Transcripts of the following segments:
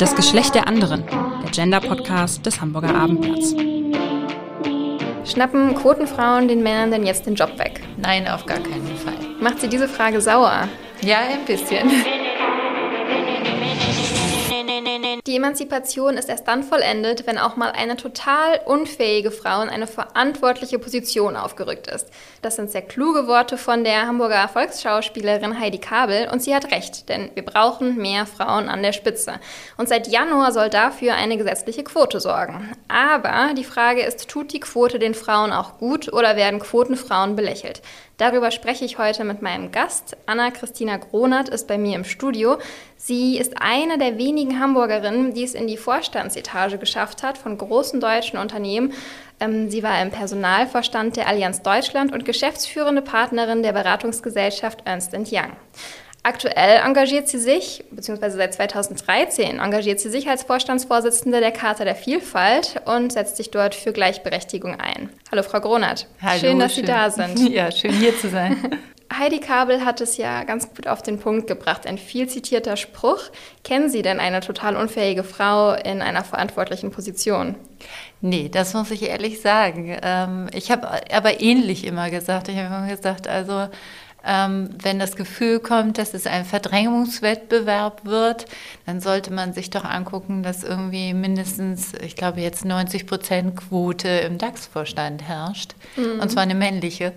Das Geschlecht der anderen, der Gender-Podcast des Hamburger Abendblatts. Schnappen Quotenfrauen den Männern denn jetzt den Job weg? Nein, auf gar keinen Fall. Macht sie diese Frage sauer? Ja, ein bisschen. Die Emanzipation ist erst dann vollendet, wenn auch mal eine total unfähige Frau in eine verantwortliche Position aufgerückt ist. Das sind sehr kluge Worte von der Hamburger Volksschauspielerin Heidi Kabel und sie hat recht, denn wir brauchen mehr Frauen an der Spitze. Und seit Januar soll dafür eine gesetzliche Quote sorgen. Aber die Frage ist, tut die Quote den Frauen auch gut oder werden Quotenfrauen belächelt? Darüber spreche ich heute mit meinem Gast. Anna-Christina Gronert ist bei mir im Studio. Sie ist eine der wenigen Hamburgerinnen, die es in die Vorstandsetage geschafft hat von großen deutschen Unternehmen. Ähm, sie war im Personalvorstand der Allianz Deutschland und geschäftsführende Partnerin der Beratungsgesellschaft Ernst Young. Aktuell engagiert sie sich, beziehungsweise seit 2013 engagiert sie sich als Vorstandsvorsitzende der Charta der Vielfalt und setzt sich dort für Gleichberechtigung ein. Hallo, Frau Gronert. Hallo, schön, dass schön. Sie da sind. Ja, schön hier zu sein. Heidi Kabel hat es ja ganz gut auf den Punkt gebracht, ein viel zitierter Spruch. Kennen Sie denn eine total unfähige Frau in einer verantwortlichen Position? Nee, das muss ich ehrlich sagen. Ähm, ich habe aber ähnlich immer gesagt. Ich habe immer gesagt, also ähm, wenn das Gefühl kommt, dass es ein Verdrängungswettbewerb wird, dann sollte man sich doch angucken, dass irgendwie mindestens, ich glaube jetzt 90 Prozent Quote im DAX-Vorstand herrscht. Mhm. Und zwar eine männliche.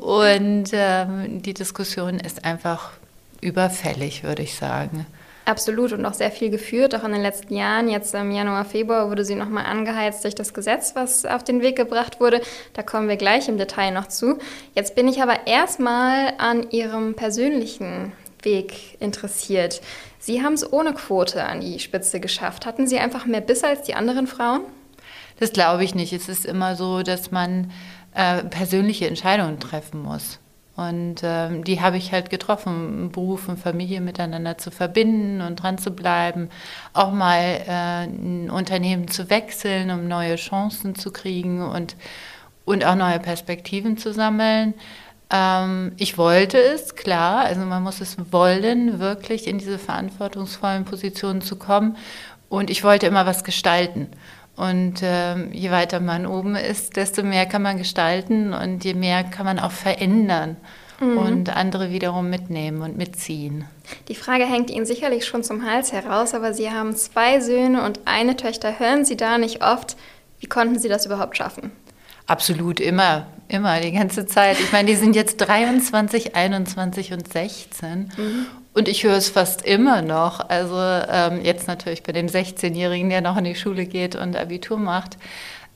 Und ähm, die Diskussion ist einfach überfällig, würde ich sagen. Absolut und auch sehr viel geführt, auch in den letzten Jahren. Jetzt im Januar, Februar wurde sie nochmal angeheizt durch das Gesetz, was auf den Weg gebracht wurde. Da kommen wir gleich im Detail noch zu. Jetzt bin ich aber erstmal an Ihrem persönlichen Weg interessiert. Sie haben es ohne Quote an die Spitze geschafft. Hatten Sie einfach mehr Biss als die anderen Frauen? Das glaube ich nicht. Es ist immer so, dass man äh, persönliche Entscheidungen treffen muss. Und ähm, die habe ich halt getroffen, Beruf und Familie miteinander zu verbinden und dran zu bleiben, auch mal äh, ein Unternehmen zu wechseln, um neue Chancen zu kriegen und, und auch neue Perspektiven zu sammeln. Ähm, ich wollte es, klar, also man muss es wollen, wirklich in diese verantwortungsvollen Positionen zu kommen. Und ich wollte immer was gestalten. Und äh, je weiter man oben ist, desto mehr kann man gestalten und je mehr kann man auch verändern mhm. und andere wiederum mitnehmen und mitziehen. Die Frage hängt Ihnen sicherlich schon zum Hals heraus, aber Sie haben zwei Söhne und eine Töchter. Hören Sie da nicht oft? Wie konnten Sie das überhaupt schaffen? Absolut, immer, immer, die ganze Zeit. Ich meine, die sind jetzt 23, 21 und 16. Mhm. Und ich höre es fast immer noch. Also ähm, jetzt natürlich bei dem 16-Jährigen, der noch in die Schule geht und Abitur macht,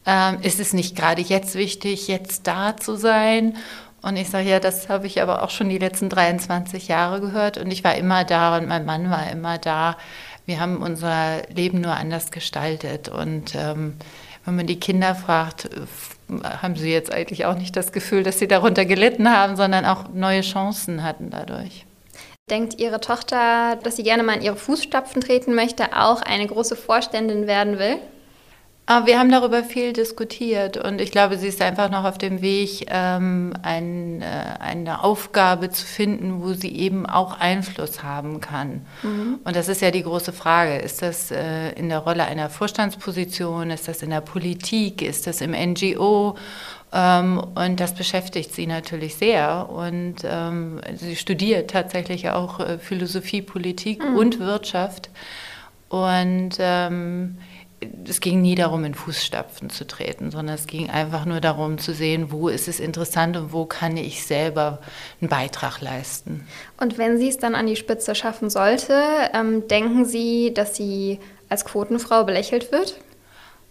ähm, ist es nicht gerade jetzt wichtig, jetzt da zu sein. Und ich sage, ja, das habe ich aber auch schon die letzten 23 Jahre gehört. Und ich war immer da und mein Mann war immer da. Wir haben unser Leben nur anders gestaltet. Und ähm, wenn man die Kinder fragt, haben sie jetzt eigentlich auch nicht das Gefühl, dass sie darunter gelitten haben, sondern auch neue Chancen hatten dadurch. Denkt Ihre Tochter, dass sie gerne mal in ihre Fußstapfen treten möchte, auch eine große Vorständin werden will? Ah, wir haben darüber viel diskutiert und ich glaube, sie ist einfach noch auf dem Weg, ähm, ein, äh, eine Aufgabe zu finden, wo sie eben auch Einfluss haben kann. Mhm. Und das ist ja die große Frage. Ist das äh, in der Rolle einer Vorstandsposition? Ist das in der Politik? Ist das im NGO? Ähm, und das beschäftigt sie natürlich sehr. Und ähm, sie studiert tatsächlich auch äh, Philosophie, Politik mhm. und Wirtschaft. Und ähm, es ging nie darum, in Fußstapfen zu treten, sondern es ging einfach nur darum zu sehen, wo ist es interessant und wo kann ich selber einen Beitrag leisten. Und wenn sie es dann an die Spitze schaffen sollte, ähm, denken Sie, dass sie als Quotenfrau belächelt wird?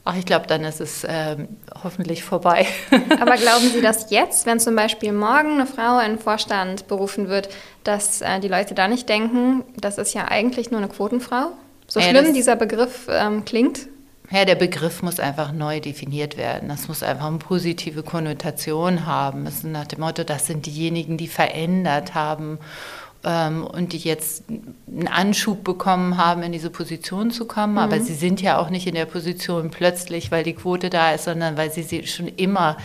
Ach, ich glaube, dann ist es ähm, hoffentlich vorbei. Aber glauben Sie, dass jetzt, wenn zum Beispiel morgen eine Frau in den Vorstand berufen wird, dass äh, die Leute da nicht denken, das ist ja eigentlich nur eine Quotenfrau? So ja, schlimm dieser Begriff ähm, klingt? Ja, der Begriff muss einfach neu definiert werden. Das muss einfach eine positive Konnotation haben. Es ist nach dem Motto, das sind diejenigen, die verändert haben ähm, und die jetzt einen Anschub bekommen haben, in diese Position zu kommen. Mhm. Aber sie sind ja auch nicht in der Position plötzlich, weil die Quote da ist, sondern weil sie sie schon immer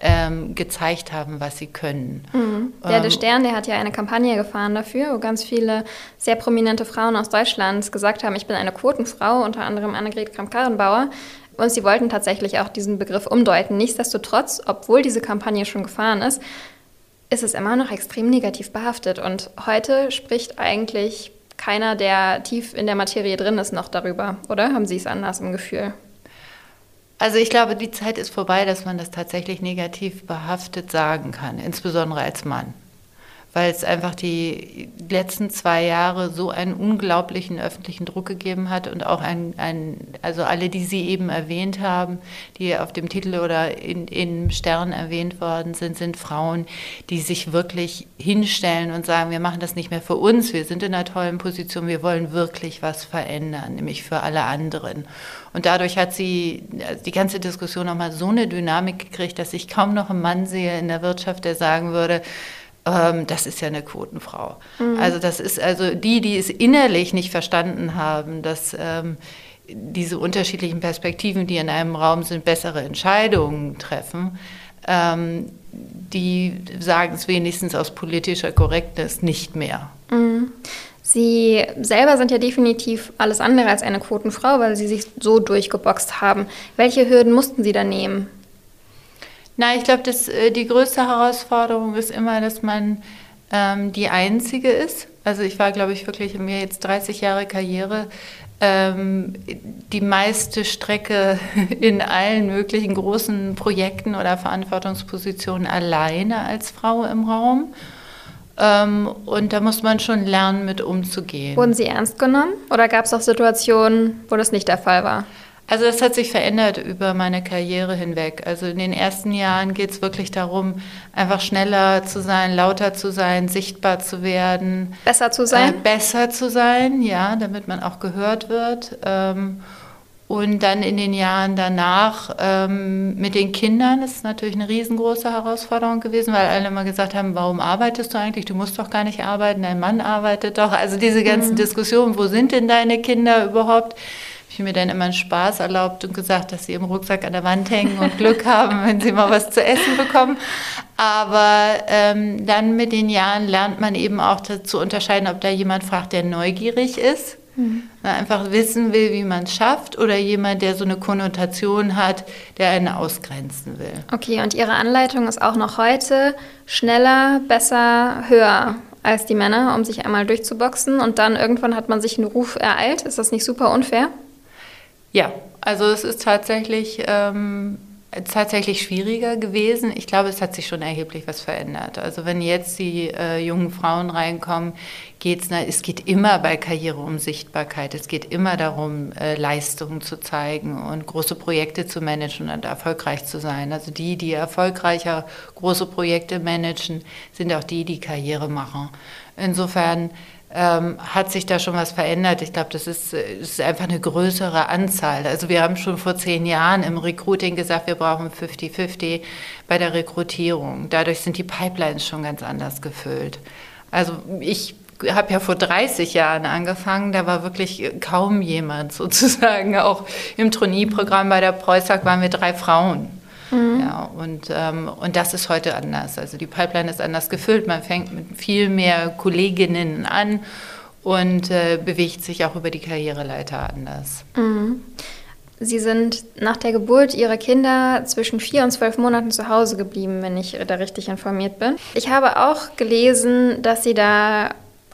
ähm, gezeigt haben, was sie können. Mhm. Der, der ähm, Stern, der hat ja eine Kampagne gefahren dafür, wo ganz viele sehr prominente Frauen aus Deutschland gesagt haben, ich bin eine Quotenfrau, unter anderem Annegret Kramp-Karrenbauer. Und sie wollten tatsächlich auch diesen Begriff umdeuten. Nichtsdestotrotz, obwohl diese Kampagne schon gefahren ist, ist es immer noch extrem negativ behaftet. Und heute spricht eigentlich keiner, der tief in der Materie drin ist, noch darüber, oder? Haben Sie es anders im Gefühl? Also ich glaube, die Zeit ist vorbei, dass man das tatsächlich negativ behaftet sagen kann, insbesondere als Mann weil es einfach die letzten zwei Jahre so einen unglaublichen öffentlichen Druck gegeben hat und auch ein, ein also alle, die Sie eben erwähnt haben, die auf dem Titel oder in, in Stern erwähnt worden sind, sind Frauen, die sich wirklich hinstellen und sagen, wir machen das nicht mehr für uns, wir sind in einer tollen Position, wir wollen wirklich was verändern, nämlich für alle anderen. Und dadurch hat sie die ganze Diskussion nochmal so eine Dynamik gekriegt, dass ich kaum noch einen Mann sehe in der Wirtschaft, der sagen würde, ähm, das ist ja eine Quotenfrau. Mhm. Also das ist also die, die es innerlich nicht verstanden haben, dass ähm, diese unterschiedlichen Perspektiven, die in einem Raum sind, bessere Entscheidungen treffen. Ähm, die sagen es wenigstens aus politischer Korrektness nicht mehr. Mhm. Sie selber sind ja definitiv alles andere als eine Quotenfrau, weil Sie sich so durchgeboxt haben. Welche Hürden mussten Sie da nehmen? Na, ich glaube, äh, die größte Herausforderung ist immer, dass man ähm, die Einzige ist. Also ich war, glaube ich, wirklich in mir jetzt 30 Jahre Karriere ähm, die meiste Strecke in allen möglichen großen Projekten oder Verantwortungspositionen alleine als Frau im Raum. Ähm, und da muss man schon lernen, mit umzugehen. Wurden Sie ernst genommen oder gab es auch Situationen, wo das nicht der Fall war? Also das hat sich verändert über meine Karriere hinweg. Also in den ersten Jahren geht es wirklich darum, einfach schneller zu sein, lauter zu sein, sichtbar zu werden. Besser zu sein? Äh, besser zu sein, ja, damit man auch gehört wird. Ähm, und dann in den Jahren danach ähm, mit den Kindern ist natürlich eine riesengroße Herausforderung gewesen, weil alle immer gesagt haben, warum arbeitest du eigentlich? Du musst doch gar nicht arbeiten, dein Mann arbeitet doch. Also diese ganzen mhm. Diskussionen, wo sind denn deine Kinder überhaupt? Ich mir dann immer einen Spaß erlaubt und gesagt, dass sie im Rucksack an der Wand hängen und Glück haben, wenn sie mal was zu essen bekommen. Aber ähm, dann mit den Jahren lernt man eben auch zu unterscheiden, ob da jemand fragt, der neugierig ist, mhm. einfach wissen will, wie man es schafft, oder jemand, der so eine Konnotation hat, der einen ausgrenzen will. Okay, und Ihre Anleitung ist auch noch heute schneller, besser, höher als die Männer, um sich einmal durchzuboxen und dann irgendwann hat man sich einen Ruf ereilt. Ist das nicht super unfair? Ja, also es ist tatsächlich, ähm, tatsächlich schwieriger gewesen. Ich glaube, es hat sich schon erheblich was verändert. Also wenn jetzt die äh, jungen Frauen reinkommen, geht's, na, es geht immer bei Karriere um Sichtbarkeit. Es geht immer darum, äh, Leistungen zu zeigen und große Projekte zu managen und erfolgreich zu sein. Also die, die erfolgreicher große Projekte managen, sind auch die, die Karriere machen. Insofern ähm, hat sich da schon was verändert. Ich glaube, das ist, ist, einfach eine größere Anzahl. Also wir haben schon vor zehn Jahren im Recruiting gesagt, wir brauchen 50-50 bei der Rekrutierung. Dadurch sind die Pipelines schon ganz anders gefüllt. Also ich habe ja vor 30 Jahren angefangen, da war wirklich kaum jemand sozusagen. Auch im Trainee-Programm bei der Preußag waren wir drei Frauen. Mhm. Ja, und, ähm, und das ist heute anders. Also die Pipeline ist anders gefüllt. Man fängt mit viel mehr Kolleginnen an und äh, bewegt sich auch über die Karriereleiter anders. Mhm. Sie sind nach der Geburt Ihrer Kinder zwischen vier und zwölf Monaten zu Hause geblieben, wenn ich da richtig informiert bin. Ich habe auch gelesen, dass Sie da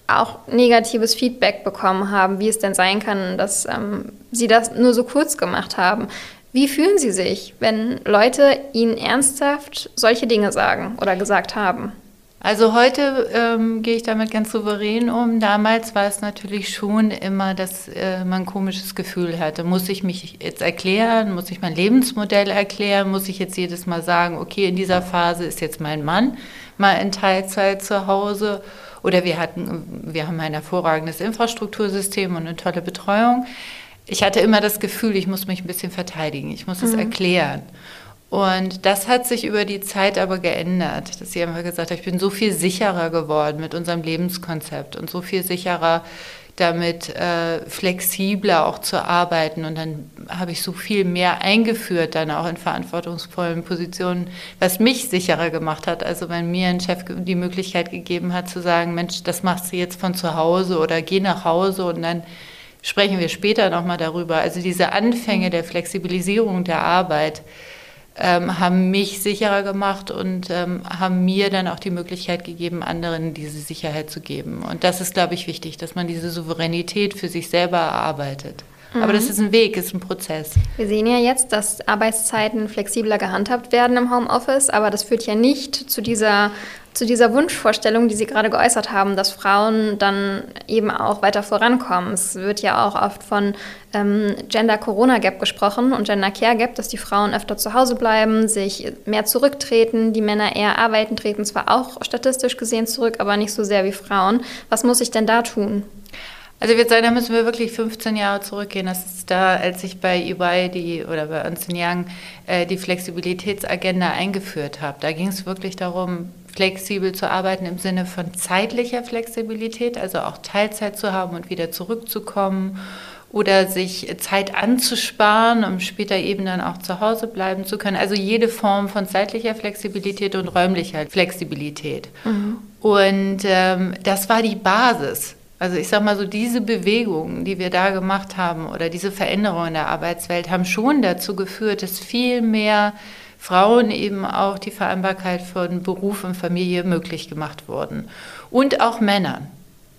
auch negatives Feedback bekommen haben, wie es denn sein kann, dass ähm, Sie das nur so kurz gemacht haben. Wie fühlen Sie sich, wenn Leute Ihnen ernsthaft solche Dinge sagen oder gesagt haben? Also heute ähm, gehe ich damit ganz souverän um. Damals war es natürlich schon immer, dass äh, man ein komisches Gefühl hatte. Muss ich mich jetzt erklären? Muss ich mein Lebensmodell erklären? Muss ich jetzt jedes Mal sagen, okay, in dieser Phase ist jetzt mein Mann mal in Teilzeit zu Hause? Oder wir hatten, wir haben ein hervorragendes Infrastruktursystem und eine tolle Betreuung ich hatte immer das Gefühl, ich muss mich ein bisschen verteidigen, ich muss es mhm. erklären. Und das hat sich über die Zeit aber geändert, dass sie einfach gesagt hat, ich bin so viel sicherer geworden mit unserem Lebenskonzept und so viel sicherer, damit äh, flexibler auch zu arbeiten. Und dann habe ich so viel mehr eingeführt, dann auch in verantwortungsvollen Positionen, was mich sicherer gemacht hat. Also wenn mir ein Chef die Möglichkeit gegeben hat zu sagen, Mensch, das machst du jetzt von zu Hause oder geh nach Hause und dann sprechen wir später nochmal darüber. Also diese Anfänge der Flexibilisierung der Arbeit, ähm, haben mich sicherer gemacht und ähm, haben mir dann auch die Möglichkeit gegeben, anderen diese Sicherheit zu geben. Und das ist, glaube ich, wichtig, dass man diese Souveränität für sich selber erarbeitet. Mhm. Aber das ist ein Weg, ist ein Prozess. Wir sehen ja jetzt, dass Arbeitszeiten flexibler gehandhabt werden im Homeoffice, aber das führt ja nicht zu dieser zu dieser Wunschvorstellung, die Sie gerade geäußert haben, dass Frauen dann eben auch weiter vorankommen. Es wird ja auch oft von ähm, Gender Corona Gap gesprochen und Gender Care Gap, dass die Frauen öfter zu Hause bleiben, sich mehr zurücktreten, die Männer eher arbeiten, treten zwar auch statistisch gesehen zurück, aber nicht so sehr wie Frauen. Was muss ich denn da tun? Also ich würde sagen, da müssen wir wirklich 15 Jahre zurückgehen. Das ist da, als ich bei EY die, oder bei Ernst Young äh, die Flexibilitätsagenda eingeführt habe. Da ging es wirklich darum, flexibel zu arbeiten im Sinne von zeitlicher Flexibilität, also auch Teilzeit zu haben und wieder zurückzukommen oder sich Zeit anzusparen, um später eben dann auch zu Hause bleiben zu können. Also jede Form von zeitlicher Flexibilität und räumlicher Flexibilität. Mhm. Und ähm, das war die Basis. Also ich sage mal so, diese Bewegungen, die wir da gemacht haben oder diese Veränderungen in der Arbeitswelt haben schon dazu geführt, dass viel mehr Frauen eben auch die Vereinbarkeit von Beruf und Familie möglich gemacht wurden. Und auch Männern.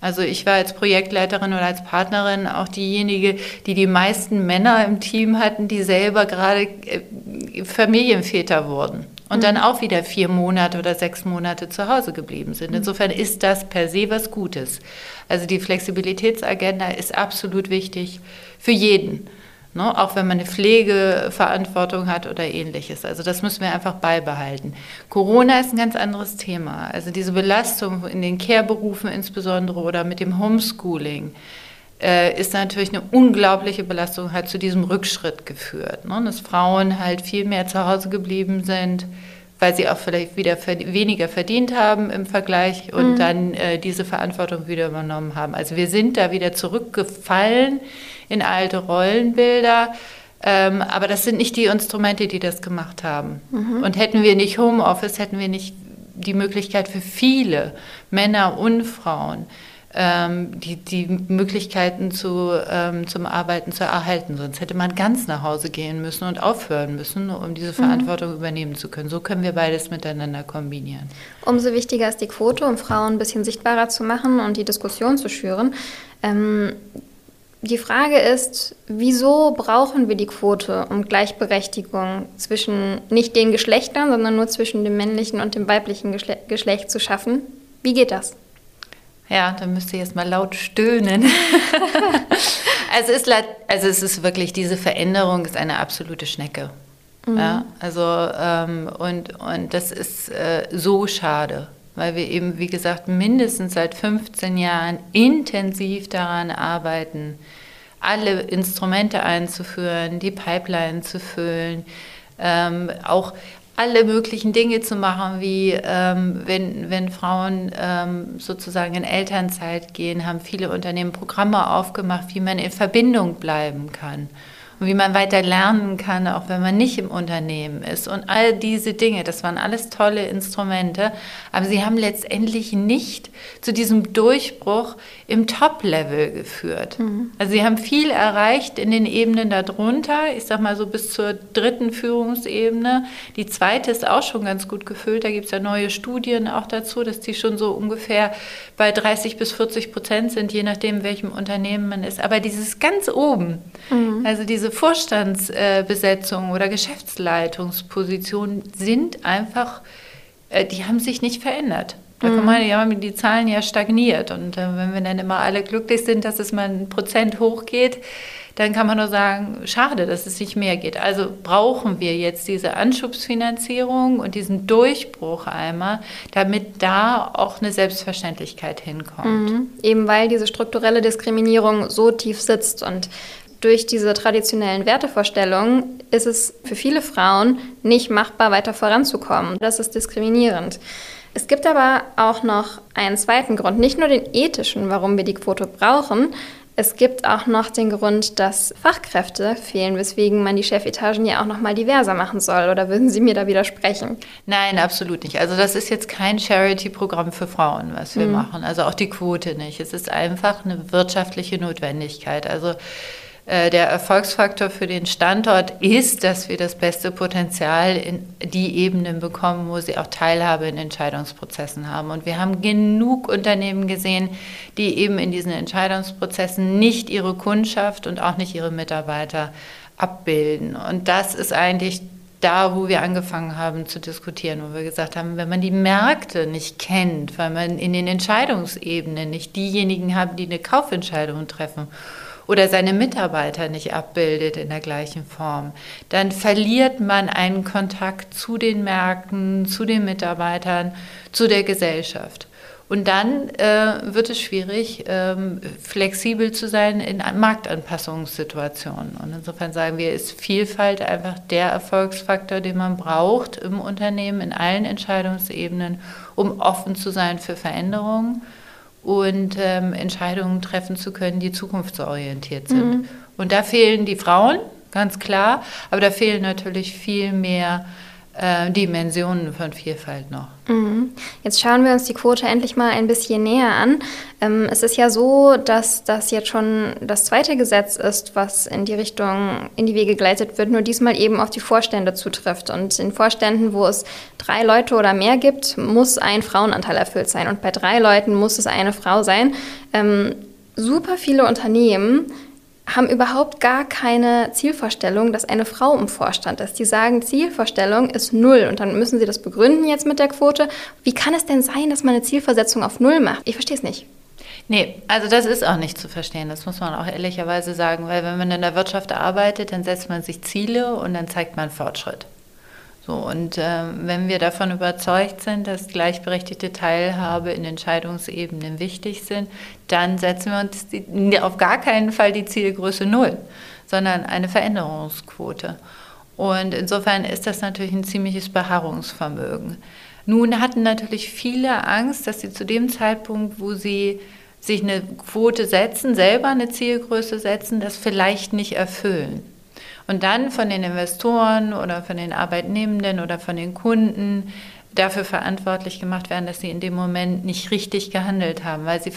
Also ich war als Projektleiterin oder als Partnerin auch diejenige, die die meisten Männer im Team hatten, die selber gerade äh, Familienväter wurden und mhm. dann auch wieder vier Monate oder sechs Monate zu Hause geblieben sind. Insofern ist das per se was Gutes. Also die Flexibilitätsagenda ist absolut wichtig für jeden. Ne? Auch wenn man eine Pflegeverantwortung hat oder ähnliches. Also das müssen wir einfach beibehalten. Corona ist ein ganz anderes Thema. Also diese Belastung in den Care-Berufen insbesondere oder mit dem Homeschooling äh, ist natürlich eine unglaubliche Belastung, hat zu diesem Rückschritt geführt. Ne? Dass Frauen halt viel mehr zu Hause geblieben sind weil sie auch vielleicht wieder weniger verdient haben im Vergleich und mhm. dann äh, diese Verantwortung wieder übernommen haben. Also wir sind da wieder zurückgefallen in alte Rollenbilder. Ähm, aber das sind nicht die Instrumente, die das gemacht haben. Mhm. Und hätten wir nicht Homeoffice, hätten wir nicht die Möglichkeit für viele Männer und Frauen, ähm, die, die Möglichkeiten zu, ähm, zum Arbeiten zu erhalten. Sonst hätte man ganz nach Hause gehen müssen und aufhören müssen, um diese mhm. Verantwortung mhm. übernehmen zu können. So können wir beides miteinander kombinieren. Umso wichtiger ist die Quote, um Frauen ein bisschen sichtbarer zu machen und die Diskussion zu schüren. Ähm, die Frage ist, wieso brauchen wir die Quote, um Gleichberechtigung zwischen nicht den Geschlechtern, sondern nur zwischen dem männlichen und dem weiblichen Geschle Geschlecht zu schaffen? Wie geht das? Ja, dann müsst ihr jetzt mal laut stöhnen. also, ist, also es ist wirklich, diese Veränderung ist eine absolute Schnecke. Mhm. Ja, also ähm, und, und das ist äh, so schade, weil wir eben, wie gesagt, mindestens seit 15 Jahren intensiv daran arbeiten, alle Instrumente einzuführen, die Pipeline zu füllen, ähm, auch alle möglichen Dinge zu machen, wie ähm, wenn, wenn Frauen ähm, sozusagen in Elternzeit gehen, haben viele Unternehmen Programme aufgemacht, wie man in Verbindung bleiben kann und wie man weiter lernen kann, auch wenn man nicht im Unternehmen ist. Und all diese Dinge, das waren alles tolle Instrumente, aber sie haben letztendlich nicht zu diesem Durchbruch im Top-Level geführt. Mhm. Also sie haben viel erreicht in den Ebenen darunter, ich sag mal so bis zur dritten Führungsebene. Die zweite ist auch schon ganz gut gefüllt, da gibt es ja neue Studien auch dazu, dass die schon so ungefähr bei 30 bis 40 Prozent sind, je nachdem, welchem Unternehmen man ist. Aber dieses ganz oben, mhm. also diese Vorstandsbesetzungen oder Geschäftsleitungspositionen sind einfach, äh, die haben sich nicht verändert. Da kann man ja die Zahlen ja stagniert. Und äh, wenn wir dann immer alle glücklich sind, dass es mal ein Prozent hochgeht, dann kann man nur sagen, schade, dass es nicht mehr geht. Also brauchen wir jetzt diese Anschubsfinanzierung und diesen Durchbruch einmal, damit da auch eine Selbstverständlichkeit hinkommt. Mhm. Eben weil diese strukturelle Diskriminierung so tief sitzt und durch diese traditionellen Wertevorstellungen ist es für viele Frauen nicht machbar, weiter voranzukommen. Das ist diskriminierend. Es gibt aber auch noch einen zweiten Grund, nicht nur den ethischen, warum wir die Quote brauchen. Es gibt auch noch den Grund, dass Fachkräfte fehlen, weswegen man die Chefetagen ja auch noch mal diverser machen soll. Oder würden Sie mir da widersprechen? Nein, absolut nicht. Also das ist jetzt kein Charity-Programm für Frauen, was wir mhm. machen. Also auch die Quote nicht. Es ist einfach eine wirtschaftliche Notwendigkeit. Also der Erfolgsfaktor für den Standort ist, dass wir das beste Potenzial in die Ebenen bekommen, wo sie auch Teilhabe in Entscheidungsprozessen haben. Und wir haben genug Unternehmen gesehen, die eben in diesen Entscheidungsprozessen nicht ihre Kundschaft und auch nicht ihre Mitarbeiter abbilden. Und das ist eigentlich da, wo wir angefangen haben zu diskutieren, wo wir gesagt haben, wenn man die Märkte nicht kennt, weil man in den Entscheidungsebenen nicht diejenigen hat, die eine Kaufentscheidung treffen oder seine Mitarbeiter nicht abbildet in der gleichen Form, dann verliert man einen Kontakt zu den Märkten, zu den Mitarbeitern, zu der Gesellschaft. Und dann äh, wird es schwierig, ähm, flexibel zu sein in Marktanpassungssituationen. Und insofern sagen wir, ist Vielfalt einfach der Erfolgsfaktor, den man braucht im Unternehmen, in allen Entscheidungsebenen, um offen zu sein für Veränderungen und ähm, Entscheidungen treffen zu können, die zukunftsorientiert sind. Mhm. Und da fehlen die Frauen, ganz klar, aber da fehlen natürlich viel mehr äh, Dimensionen von Vielfalt noch. Mhm. Jetzt schauen wir uns die Quote endlich mal ein bisschen näher an. Ähm, es ist ja so, dass das jetzt schon das zweite Gesetz ist, was in die Richtung in die Wege geleitet wird, nur diesmal eben auf die Vorstände zutrifft. Und in Vorständen, wo es drei Leute oder mehr gibt, muss ein Frauenanteil erfüllt sein. Und bei drei Leuten muss es eine Frau sein. Ähm, super viele Unternehmen haben überhaupt gar keine Zielvorstellung, dass eine Frau im Vorstand ist. Die sagen, Zielvorstellung ist null und dann müssen sie das begründen jetzt mit der Quote. Wie kann es denn sein, dass man eine Zielversetzung auf null macht? Ich verstehe es nicht. Nee, also das ist auch nicht zu verstehen, das muss man auch ehrlicherweise sagen, weil wenn man in der Wirtschaft arbeitet, dann setzt man sich Ziele und dann zeigt man Fortschritt. So, und äh, wenn wir davon überzeugt sind, dass gleichberechtigte Teilhabe in Entscheidungsebenen wichtig sind, dann setzen wir uns die, auf gar keinen Fall die Zielgröße Null, sondern eine Veränderungsquote. Und insofern ist das natürlich ein ziemliches Beharrungsvermögen. Nun hatten natürlich viele Angst, dass sie zu dem Zeitpunkt, wo sie sich eine Quote setzen, selber eine Zielgröße setzen, das vielleicht nicht erfüllen und dann von den Investoren oder von den Arbeitnehmenden oder von den Kunden dafür verantwortlich gemacht werden, dass sie in dem Moment nicht richtig gehandelt haben, weil sie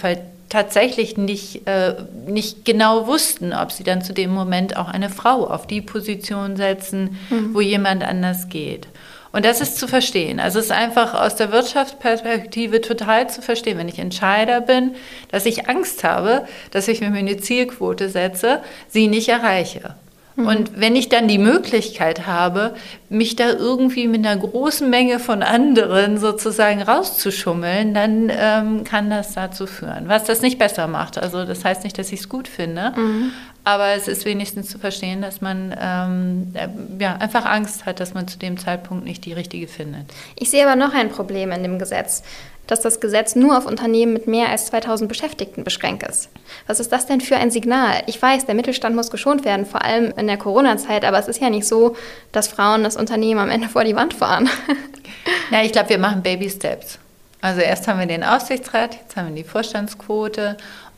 tatsächlich nicht, äh, nicht genau wussten, ob sie dann zu dem Moment auch eine Frau auf die Position setzen, mhm. wo jemand anders geht. Und das ist zu verstehen. Also es ist einfach aus der Wirtschaftsperspektive total zu verstehen, wenn ich Entscheider bin, dass ich Angst habe, dass ich, wenn ich mir eine Zielquote setze, sie nicht erreiche. Mhm. Und wenn ich dann die Möglichkeit habe, mich da irgendwie mit einer großen Menge von anderen sozusagen rauszuschummeln, dann ähm, kann das dazu führen. Was das nicht besser macht. Also das heißt nicht, dass ich es gut finde, mhm. aber es ist wenigstens zu verstehen, dass man ähm, äh, ja, einfach Angst hat, dass man zu dem Zeitpunkt nicht die richtige findet. Ich sehe aber noch ein Problem in dem Gesetz dass das Gesetz nur auf Unternehmen mit mehr als 2000 Beschäftigten beschränkt ist. Was ist das denn für ein Signal? Ich weiß, der Mittelstand muss geschont werden, vor allem in der Corona-Zeit, aber es ist ja nicht so, dass Frauen das Unternehmen am Ende vor die Wand fahren. Ja, ich glaube, wir machen Baby Steps. Also erst haben wir den Aufsichtsrat, jetzt haben wir die Vorstandsquote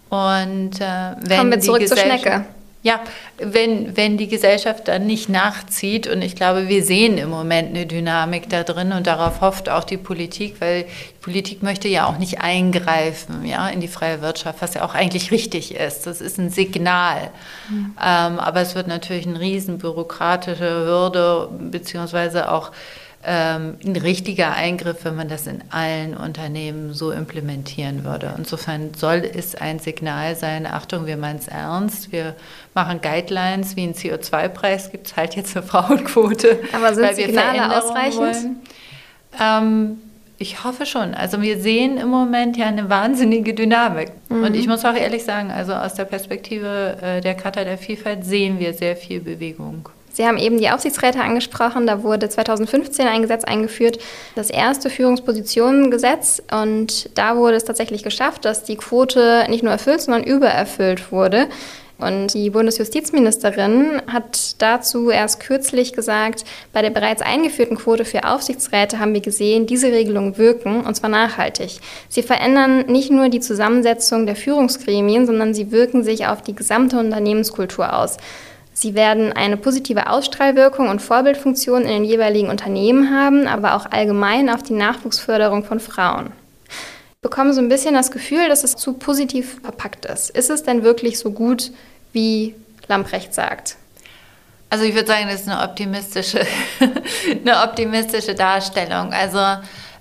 und äh, wenn Kommen wir zurück zur Schnecke. Ja, wenn, wenn die Gesellschaft dann nicht nachzieht, und ich glaube, wir sehen im Moment eine Dynamik da drin und darauf hofft auch die Politik, weil die Politik möchte ja auch nicht eingreifen ja, in die freie Wirtschaft, was ja auch eigentlich richtig ist. Das ist ein Signal. Mhm. Ähm, aber es wird natürlich eine riesen bürokratische Hürde, beziehungsweise auch ein richtiger Eingriff, wenn man das in allen Unternehmen so implementieren würde. Insofern soll es ein Signal sein, Achtung, wir meinen es ernst, wir machen Guidelines, wie ein CO2-Preis gibt es halt jetzt eine Frauenquote. Aber sind Signale ausreichend? Ähm, ich hoffe schon. Also wir sehen im Moment ja eine wahnsinnige Dynamik. Mhm. Und ich muss auch ehrlich sagen, also aus der Perspektive äh, der Charta der Vielfalt sehen wir sehr viel Bewegung. Sie haben eben die Aufsichtsräte angesprochen. Da wurde 2015 ein Gesetz eingeführt, das erste Führungspositionengesetz. Und da wurde es tatsächlich geschafft, dass die Quote nicht nur erfüllt, sondern übererfüllt wurde. Und die Bundesjustizministerin hat dazu erst kürzlich gesagt, bei der bereits eingeführten Quote für Aufsichtsräte haben wir gesehen, diese Regelungen wirken und zwar nachhaltig. Sie verändern nicht nur die Zusammensetzung der Führungsgremien, sondern sie wirken sich auf die gesamte Unternehmenskultur aus. Sie werden eine positive Ausstrahlwirkung und Vorbildfunktion in den jeweiligen Unternehmen haben, aber auch allgemein auf die Nachwuchsförderung von Frauen. Ich bekomme so ein bisschen das Gefühl, dass es zu positiv verpackt ist. Ist es denn wirklich so gut, wie Lamprecht sagt? Also ich würde sagen, das ist eine optimistische, eine optimistische Darstellung. Also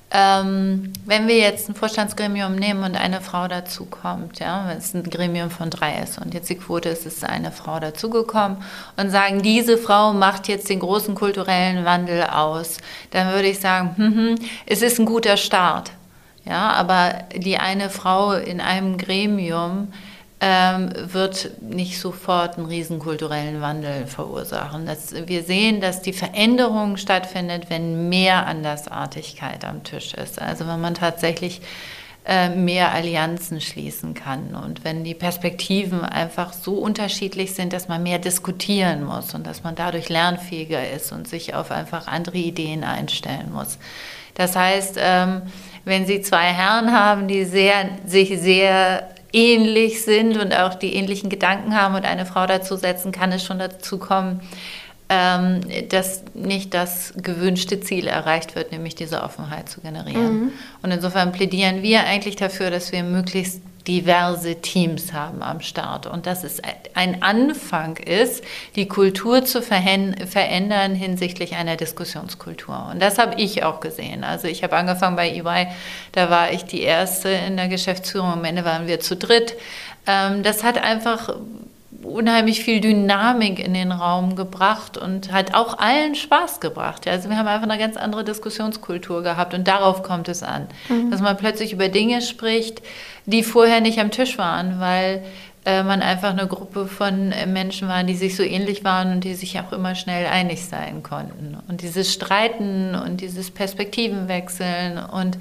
ähm, wenn wir jetzt ein Vorstandsgremium nehmen und eine Frau dazukommt, ja, wenn es ein Gremium von drei ist und jetzt die Quote ist, ist eine Frau dazugekommen und sagen, diese Frau macht jetzt den großen kulturellen Wandel aus, dann würde ich sagen, hm, hm, es ist ein guter Start. Ja, aber die eine Frau in einem Gremium, ähm, wird nicht sofort einen riesen kulturellen Wandel verursachen. Das, wir sehen, dass die Veränderung stattfindet, wenn mehr Andersartigkeit am Tisch ist. Also wenn man tatsächlich äh, mehr Allianzen schließen kann und wenn die Perspektiven einfach so unterschiedlich sind, dass man mehr diskutieren muss und dass man dadurch lernfähiger ist und sich auf einfach andere Ideen einstellen muss. Das heißt, ähm, wenn Sie zwei Herren haben, die sehr, sich sehr ähnlich sind und auch die ähnlichen Gedanken haben und eine Frau dazu setzen, kann es schon dazu kommen, ähm, dass nicht das gewünschte Ziel erreicht wird, nämlich diese Offenheit zu generieren. Mhm. Und insofern plädieren wir eigentlich dafür, dass wir möglichst diverse Teams haben am Start und dass es ein Anfang ist, die Kultur zu verändern hinsichtlich einer Diskussionskultur. Und das habe ich auch gesehen. Also ich habe angefangen bei EY, da war ich die Erste in der Geschäftsführung, am Ende waren wir zu dritt. Ähm, das hat einfach unheimlich viel Dynamik in den Raum gebracht und hat auch allen Spaß gebracht. Also wir haben einfach eine ganz andere Diskussionskultur gehabt und darauf kommt es an, mhm. dass man plötzlich über Dinge spricht, die vorher nicht am Tisch waren, weil äh, man einfach eine Gruppe von äh, Menschen war, die sich so ähnlich waren und die sich auch immer schnell einig sein konnten. Und dieses Streiten und dieses Perspektivenwechseln und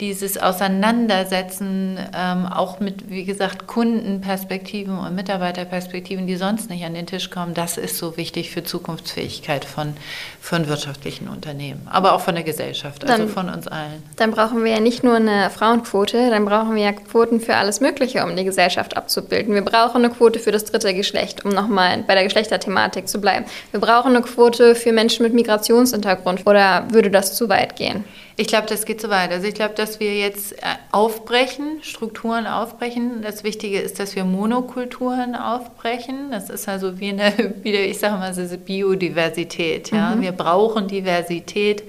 dieses Auseinandersetzen ähm, auch mit, wie gesagt, Kundenperspektiven und Mitarbeiterperspektiven, die sonst nicht an den Tisch kommen, das ist so wichtig für Zukunftsfähigkeit von, von wirtschaftlichen Unternehmen, aber auch von der Gesellschaft, also dann, von uns allen. Dann brauchen wir ja nicht nur eine Frauenquote, dann brauchen wir ja Quoten für alles Mögliche, um die Gesellschaft abzubilden. Wir brauchen eine Quote für das dritte Geschlecht, um nochmal bei der Geschlechterthematik zu bleiben. Wir brauchen eine Quote für Menschen mit Migrationshintergrund. Oder würde das zu weit gehen? Ich glaube, das geht so weit. Also ich glaube, dass wir jetzt äh, aufbrechen, Strukturen aufbrechen. Das Wichtige ist, dass wir Monokulturen aufbrechen. Das ist also wie eine, wieder, ich sage mal, diese Biodiversität. Ja? Mhm. Wir brauchen Diversität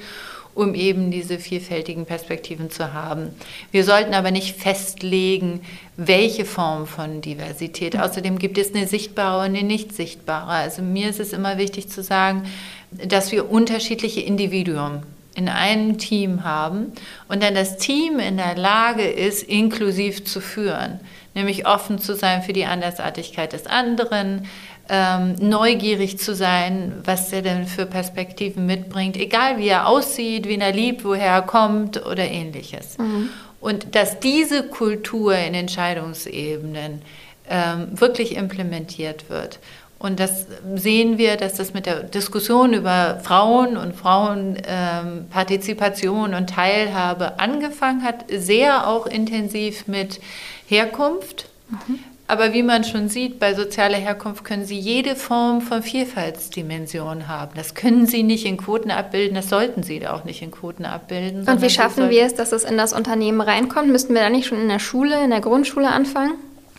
um eben diese vielfältigen Perspektiven zu haben. Wir sollten aber nicht festlegen, welche Form von Diversität. Außerdem gibt es eine sichtbare und eine nicht sichtbare. Also mir ist es immer wichtig zu sagen, dass wir unterschiedliche Individuen in einem Team haben und dann das Team in der Lage ist, inklusiv zu führen, nämlich offen zu sein für die Andersartigkeit des anderen, ähm, neugierig zu sein, was er denn für Perspektiven mitbringt, egal wie er aussieht, wen er liebt, woher er kommt oder ähnliches. Mhm. Und dass diese Kultur in Entscheidungsebenen ähm, wirklich implementiert wird. Und das sehen wir, dass das mit der Diskussion über Frauen und Frauenpartizipation ähm, und Teilhabe angefangen hat, sehr auch intensiv mit Herkunft. Mhm. Aber wie man schon sieht, bei sozialer Herkunft können Sie jede Form von Vielfaltsdimension haben. Das können Sie nicht in Quoten abbilden, das sollten Sie auch nicht in Quoten abbilden. Und wie schaffen wir es, dass es in das Unternehmen reinkommt? Müssten wir da nicht schon in der Schule, in der Grundschule anfangen?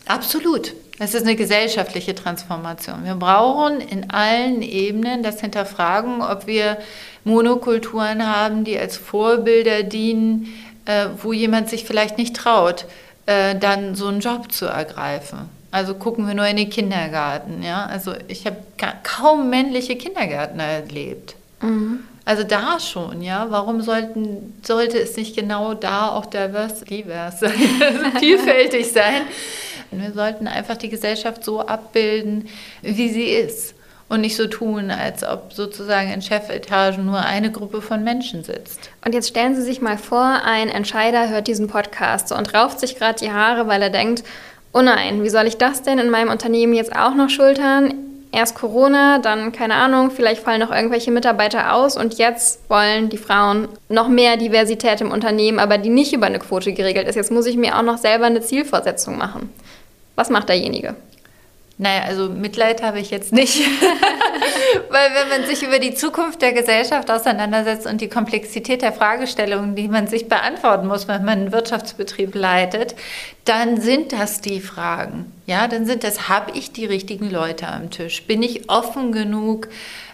Absolut. Es ist eine gesellschaftliche Transformation. Wir brauchen in allen Ebenen das Hinterfragen, ob wir Monokulturen haben, die als Vorbilder dienen, äh, wo jemand sich vielleicht nicht traut, äh, dann so einen Job zu ergreifen. Also gucken wir nur in den Kindergarten. Ja? Also ich habe kaum männliche Kindergärtner erlebt. Mhm. Also da schon, ja. Warum sollten, sollte es nicht genau da auch divers, divers sein, vielfältig sein? Wir sollten einfach die Gesellschaft so abbilden, wie sie ist. Und nicht so tun, als ob sozusagen in Chefetagen nur eine Gruppe von Menschen sitzt. Und jetzt stellen Sie sich mal vor, ein Entscheider hört diesen Podcast und rauft sich gerade die Haare, weil er denkt, oh nein, wie soll ich das denn in meinem Unternehmen jetzt auch noch schultern? Erst Corona, dann keine Ahnung, vielleicht fallen noch irgendwelche Mitarbeiter aus und jetzt wollen die Frauen noch mehr Diversität im Unternehmen, aber die nicht über eine Quote geregelt ist. Jetzt muss ich mir auch noch selber eine Zielvorsetzung machen. Was macht derjenige? Naja, also Mitleid habe ich jetzt nicht. Weil wenn man sich über die Zukunft der Gesellschaft auseinandersetzt und die Komplexität der Fragestellungen, die man sich beantworten muss, wenn man einen Wirtschaftsbetrieb leitet, dann sind das die Fragen. Ja, dann sind das, habe ich die richtigen Leute am Tisch? Bin ich offen genug?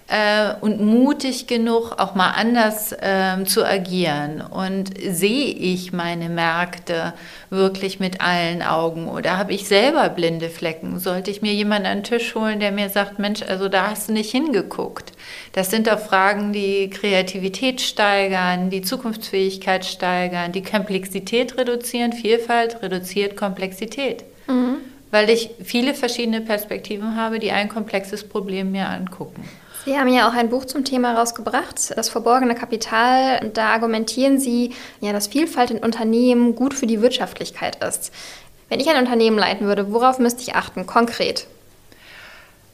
Äh, und mutig genug, auch mal anders äh, zu agieren? Und sehe ich meine Märkte wirklich mit allen Augen oder habe ich selber blinde Flecken? Sollte ich mir jemanden an den Tisch holen, der mir sagt, Mensch, also da hast du nicht hingeguckt? Das sind doch Fragen, die Kreativität steigern, die Zukunftsfähigkeit steigern, die Komplexität reduzieren. Vielfalt reduziert Komplexität. Mhm. Weil ich viele verschiedene Perspektiven habe, die ein komplexes Problem mir angucken. Sie haben ja auch ein Buch zum Thema rausgebracht, das verborgene Kapital. Da argumentieren Sie, ja, dass Vielfalt in Unternehmen gut für die Wirtschaftlichkeit ist. Wenn ich ein Unternehmen leiten würde, worauf müsste ich achten, konkret?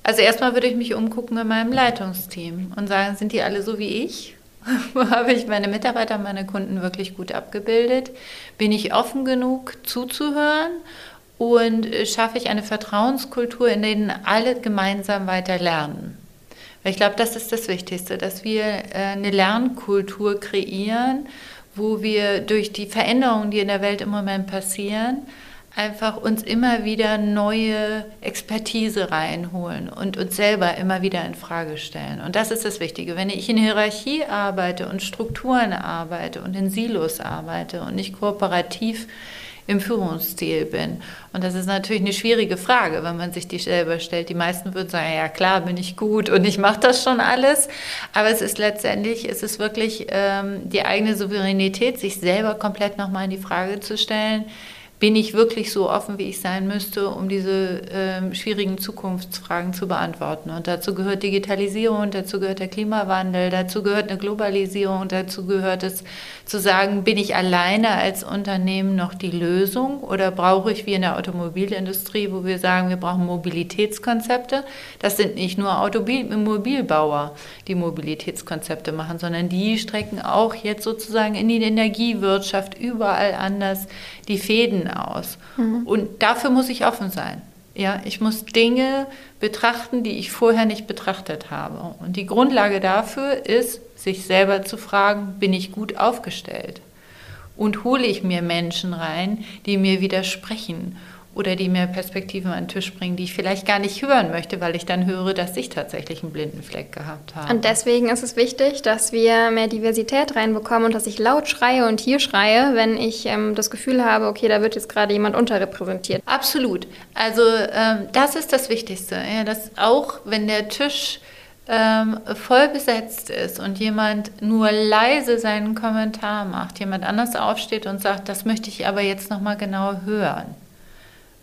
Also erstmal würde ich mich umgucken in meinem Leitungsteam und sagen, sind die alle so wie ich? Habe ich meine Mitarbeiter, meine Kunden wirklich gut abgebildet? Bin ich offen genug zuzuhören? Und schaffe ich eine Vertrauenskultur, in der alle gemeinsam weiter lernen? Ich glaube, das ist das Wichtigste, dass wir äh, eine Lernkultur kreieren, wo wir durch die Veränderungen, die in der Welt im Moment passieren, einfach uns immer wieder neue Expertise reinholen und uns selber immer wieder in Frage stellen. Und das ist das Wichtige. Wenn ich in Hierarchie arbeite und Strukturen arbeite und in Silos arbeite und nicht kooperativ im Führungsstil bin. Und das ist natürlich eine schwierige Frage, wenn man sich die selber stellt. Die meisten würden sagen, ja klar, bin ich gut und ich mache das schon alles. Aber es ist letztendlich, es ist wirklich ähm, die eigene Souveränität, sich selber komplett nochmal in die Frage zu stellen, bin ich wirklich so offen, wie ich sein müsste, um diese äh, schwierigen Zukunftsfragen zu beantworten. Und dazu gehört Digitalisierung, dazu gehört der Klimawandel, dazu gehört eine Globalisierung, dazu gehört es zu sagen, bin ich alleine als Unternehmen noch die Lösung oder brauche ich wie in der Automobilindustrie, wo wir sagen, wir brauchen Mobilitätskonzepte. Das sind nicht nur Automobilbauer, die Mobilitätskonzepte machen, sondern die strecken auch jetzt sozusagen in die Energiewirtschaft überall anders die Fäden aus. Mhm. Und dafür muss ich offen sein. Ja, ich muss Dinge betrachten, die ich vorher nicht betrachtet habe. Und die Grundlage dafür ist, sich selber zu fragen, bin ich gut aufgestellt? Und hole ich mir Menschen rein, die mir widersprechen oder die mir Perspektiven an den Tisch bringen, die ich vielleicht gar nicht hören möchte, weil ich dann höre, dass ich tatsächlich einen blinden Fleck gehabt habe. Und deswegen ist es wichtig, dass wir mehr Diversität reinbekommen und dass ich laut schreie und hier schreie, wenn ich ähm, das Gefühl habe, okay, da wird jetzt gerade jemand unterrepräsentiert. Absolut. Also ähm, das ist das Wichtigste, ja, dass auch wenn der Tisch ähm, voll besetzt ist und jemand nur leise seinen Kommentar macht, jemand anders aufsteht und sagt, das möchte ich aber jetzt noch mal genau hören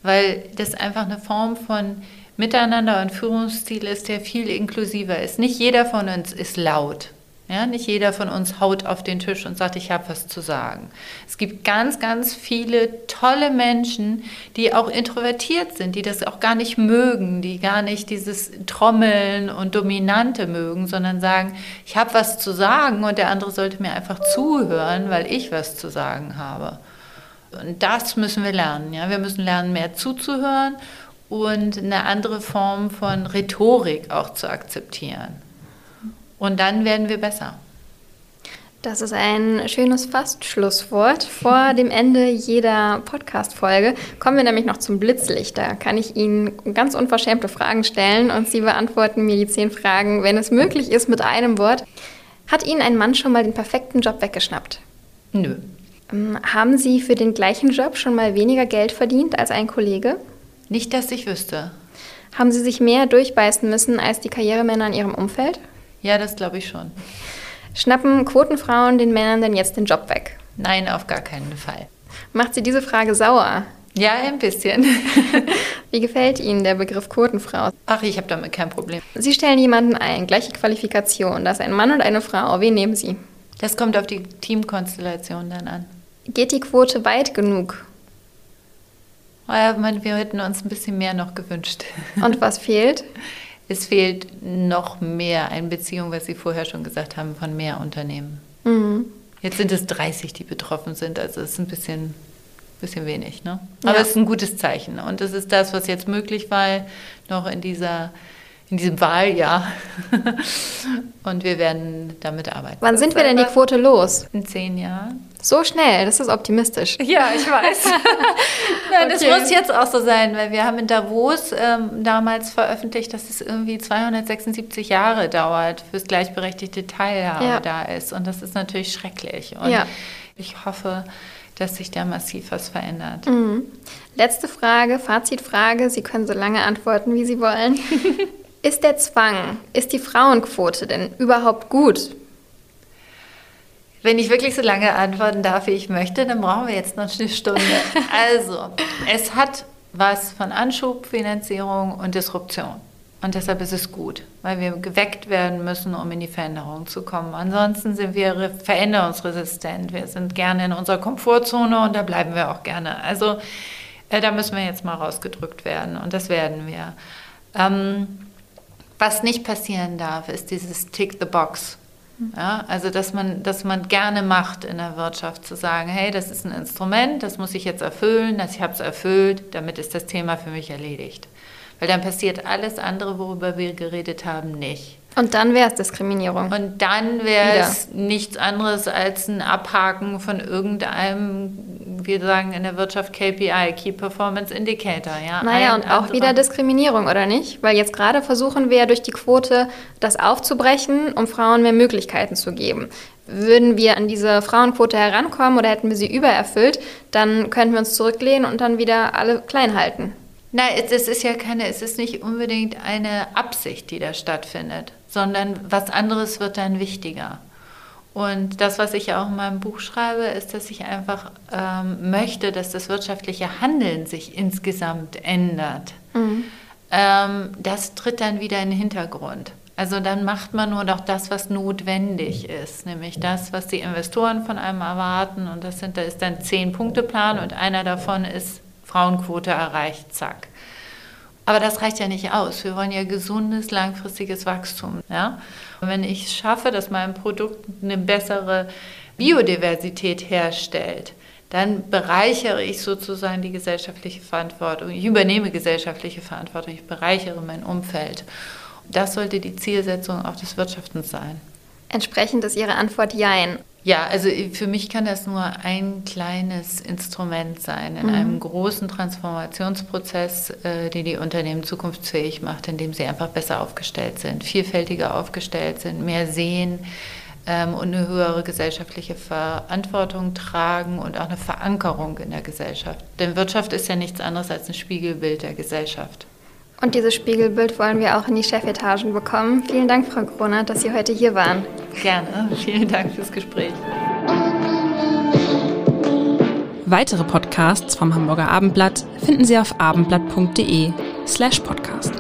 weil das einfach eine Form von Miteinander und Führungsstil ist, der viel inklusiver ist. Nicht jeder von uns ist laut. Ja, nicht jeder von uns haut auf den Tisch und sagt, ich habe was zu sagen. Es gibt ganz, ganz viele tolle Menschen, die auch introvertiert sind, die das auch gar nicht mögen, die gar nicht dieses Trommeln und Dominante mögen, sondern sagen, ich habe was zu sagen und der andere sollte mir einfach zuhören, weil ich was zu sagen habe. Und das müssen wir lernen. Ja? Wir müssen lernen, mehr zuzuhören und eine andere Form von Rhetorik auch zu akzeptieren. Und dann werden wir besser. Das ist ein schönes Fastschlusswort. Vor dem Ende jeder Podcast-Folge kommen wir nämlich noch zum Blitzlicht. Da kann ich Ihnen ganz unverschämte Fragen stellen und Sie beantworten mir die zehn Fragen, wenn es möglich ist, mit einem Wort. Hat Ihnen ein Mann schon mal den perfekten Job weggeschnappt? Nö. Ähm, haben Sie für den gleichen Job schon mal weniger Geld verdient als ein Kollege? Nicht, dass ich wüsste. Haben Sie sich mehr durchbeißen müssen als die Karrieremänner in Ihrem Umfeld? Ja, das glaube ich schon. Schnappen Quotenfrauen den Männern denn jetzt den Job weg? Nein, auf gar keinen Fall. Macht Sie diese Frage sauer? Ja, ein bisschen. Wie gefällt Ihnen der Begriff Quotenfrau? Ach, ich habe damit kein Problem. Sie stellen jemanden ein, gleiche Qualifikation, das ist ein Mann und eine Frau. Wen nehmen Sie? Das kommt auf die Teamkonstellation dann an. Geht die Quote weit genug? wir hätten uns ein bisschen mehr noch gewünscht. Und was fehlt? Es fehlt noch mehr, eine Beziehung, was Sie vorher schon gesagt haben, von mehr Unternehmen. Mhm. Jetzt sind es 30, die betroffen sind, also es ist ein bisschen, bisschen wenig. Ne? Aber ja. es ist ein gutes Zeichen. Und es ist das, was jetzt möglich war, noch in dieser in diesem Wahljahr. Und wir werden damit arbeiten. Wann sind wir denn die Quote los? In zehn Jahren. So schnell, das ist optimistisch. Ja, ich weiß. Nein, okay. Das muss jetzt auch so sein, weil wir haben in Davos ähm, damals veröffentlicht, dass es irgendwie 276 Jahre dauert, bis gleichberechtigte Teilhabe ja. da ist. Und das ist natürlich schrecklich. Und ja. ich hoffe, dass sich da massiv was verändert. Mhm. Letzte Frage, Fazitfrage. Sie können so lange antworten, wie Sie wollen. Ist der Zwang, ist die Frauenquote denn überhaupt gut? Wenn ich wirklich so lange antworten darf, wie ich möchte, dann brauchen wir jetzt noch eine Stunde. Also, es hat was von Anschubfinanzierung und Disruption. Und deshalb ist es gut, weil wir geweckt werden müssen, um in die Veränderung zu kommen. Ansonsten sind wir veränderungsresistent. Wir sind gerne in unserer Komfortzone und da bleiben wir auch gerne. Also äh, da müssen wir jetzt mal rausgedrückt werden und das werden wir. Ähm, was nicht passieren darf, ist dieses Tick the Box. Ja, also dass man, dass man gerne macht in der Wirtschaft, zu sagen, hey, das ist ein Instrument, das muss ich jetzt erfüllen, dass ich habe es erfüllt, damit ist das Thema für mich erledigt. Weil dann passiert alles andere, worüber wir geredet haben, nicht. Und dann wäre es Diskriminierung. Und dann wäre es nichts anderes als ein Abhaken von irgendeinem, wir sagen in der Wirtschaft KPI, Key Performance Indicator. Ja? Naja, ein und auch wieder Diskriminierung, oder nicht? Weil jetzt gerade versuchen wir ja durch die Quote das aufzubrechen, um Frauen mehr Möglichkeiten zu geben. Würden wir an diese Frauenquote herankommen oder hätten wir sie übererfüllt, dann könnten wir uns zurücklehnen und dann wieder alle klein halten. Nein, es ist ja keine, es ist nicht unbedingt eine Absicht, die da stattfindet, sondern was anderes wird dann wichtiger. Und das, was ich ja auch in meinem Buch schreibe, ist, dass ich einfach ähm, möchte, dass das wirtschaftliche Handeln sich insgesamt ändert. Mhm. Ähm, das tritt dann wieder in den Hintergrund. Also dann macht man nur noch das, was notwendig ist, nämlich das, was die Investoren von einem erwarten. Und das sind, da ist dann zehn Punkte Plan und einer davon ist Frauenquote erreicht, zack. Aber das reicht ja nicht aus. Wir wollen ja gesundes, langfristiges Wachstum. Ja? Und wenn ich schaffe, dass mein Produkt eine bessere Biodiversität herstellt, dann bereichere ich sozusagen die gesellschaftliche Verantwortung. Ich übernehme gesellschaftliche Verantwortung, ich bereichere mein Umfeld. Das sollte die Zielsetzung auch des Wirtschaftens sein. Entsprechend ist Ihre Antwort Jein. Ja, also für mich kann das nur ein kleines Instrument sein in mhm. einem großen Transformationsprozess, äh, der die Unternehmen zukunftsfähig macht, indem sie einfach besser aufgestellt sind, vielfältiger aufgestellt sind, mehr sehen ähm, und eine höhere gesellschaftliche Verantwortung tragen und auch eine Verankerung in der Gesellschaft. Denn Wirtschaft ist ja nichts anderes als ein Spiegelbild der Gesellschaft. Und dieses Spiegelbild wollen wir auch in die Chefetagen bekommen. Vielen Dank, Frau Kronert, dass Sie heute hier waren. Gerne. Vielen Dank fürs Gespräch. Weitere Podcasts vom Hamburger Abendblatt finden Sie auf abendblatt.de slash podcast.